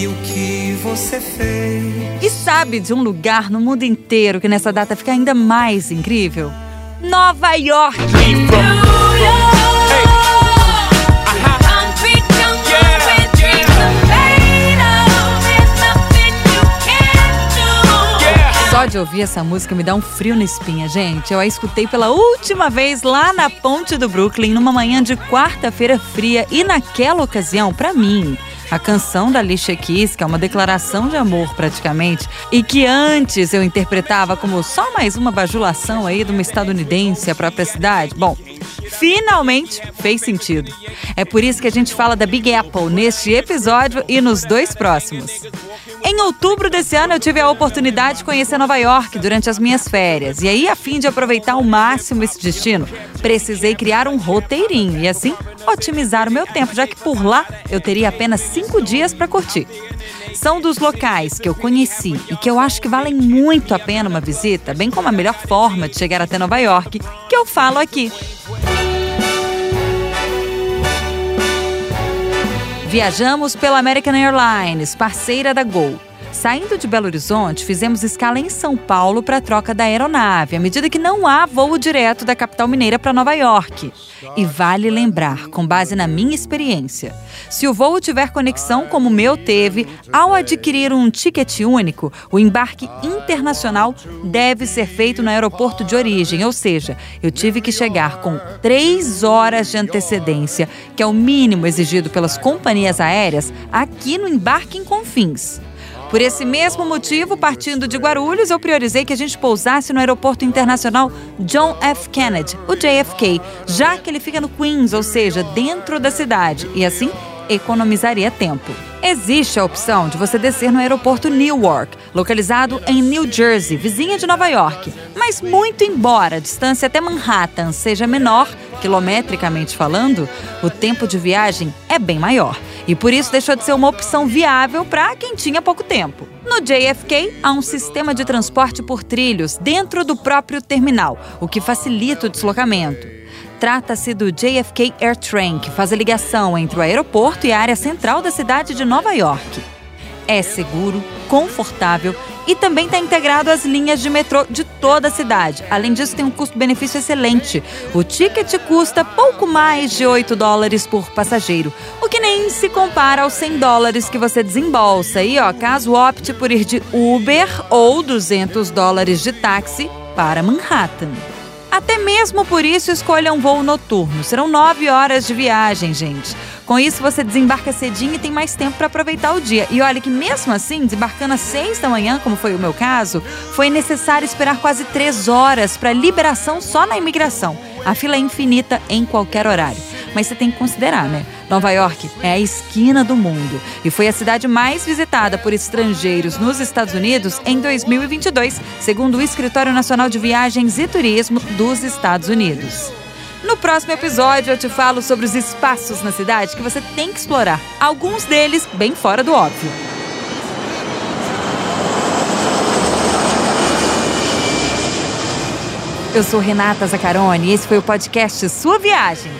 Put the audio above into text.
E o que você fez? E sabe de um lugar no mundo inteiro que nessa data fica ainda mais incrível? Nova York. Só de ouvir essa música me dá um frio na espinha, gente. Eu a escutei pela última vez lá na ponte do Brooklyn, numa manhã de quarta-feira fria, e naquela ocasião, para mim, a canção da Alicia Keys, que é uma declaração de amor praticamente, e que antes eu interpretava como só mais uma bajulação aí de uma estadunidense à própria cidade. Bom, finalmente fez sentido. É por isso que a gente fala da Big Apple neste episódio e nos dois próximos. Em outubro desse ano, eu tive a oportunidade de conhecer Nova York durante as minhas férias. E aí, a fim de aproveitar ao máximo esse destino, precisei criar um roteirinho e, assim, otimizar o meu tempo, já que por lá eu teria apenas cinco dias para curtir. São dos locais que eu conheci e que eu acho que valem muito a pena uma visita, bem como a melhor forma de chegar até Nova York, que eu falo aqui. Viajamos pela American Airlines, parceira da Gol. Saindo de Belo Horizonte, fizemos escala em São Paulo para a troca da aeronave, à medida que não há voo direto da capital mineira para Nova York. E vale lembrar, com base na minha experiência, se o voo tiver conexão como o meu teve, ao adquirir um ticket único, o embarque internacional deve ser feito no aeroporto de origem, ou seja, eu tive que chegar com três horas de antecedência, que é o mínimo exigido pelas companhias aéreas, aqui no embarque em Confins. Por esse mesmo motivo, partindo de Guarulhos, eu priorizei que a gente pousasse no Aeroporto Internacional John F. Kennedy, o JFK, já que ele fica no Queens, ou seja, dentro da cidade, e assim economizaria tempo. Existe a opção de você descer no aeroporto Newark, localizado em New Jersey, vizinha de Nova York. Mas, muito embora a distância até Manhattan seja menor, quilometricamente falando, o tempo de viagem é bem maior. E por isso deixou de ser uma opção viável para quem tinha pouco tempo. No JFK, há um sistema de transporte por trilhos dentro do próprio terminal, o que facilita o deslocamento. Trata-se do JFK Air Train, que faz a ligação entre o aeroporto e a área central da cidade de Nova York. É seguro, confortável e também está integrado às linhas de metrô de toda a cidade. Além disso, tem um custo-benefício excelente. O ticket custa pouco mais de 8 dólares por passageiro, o que nem se compara aos 100 dólares que você desembolsa. E ó, caso opte por ir de Uber ou 200 dólares de táxi para Manhattan. Até mesmo por isso, escolha um voo noturno. Serão nove horas de viagem, gente. Com isso, você desembarca cedinho e tem mais tempo para aproveitar o dia. E olha que mesmo assim, desembarcando às seis da manhã, como foi o meu caso, foi necessário esperar quase três horas para liberação só na imigração. A fila é infinita em qualquer horário. Mas você tem que considerar, né? Nova York é a esquina do mundo e foi a cidade mais visitada por estrangeiros nos Estados Unidos em 2022, segundo o Escritório Nacional de Viagens e Turismo dos Estados Unidos. No próximo episódio, eu te falo sobre os espaços na cidade que você tem que explorar, alguns deles bem fora do óbvio. Eu sou Renata Zacarone e esse foi o podcast Sua Viagem.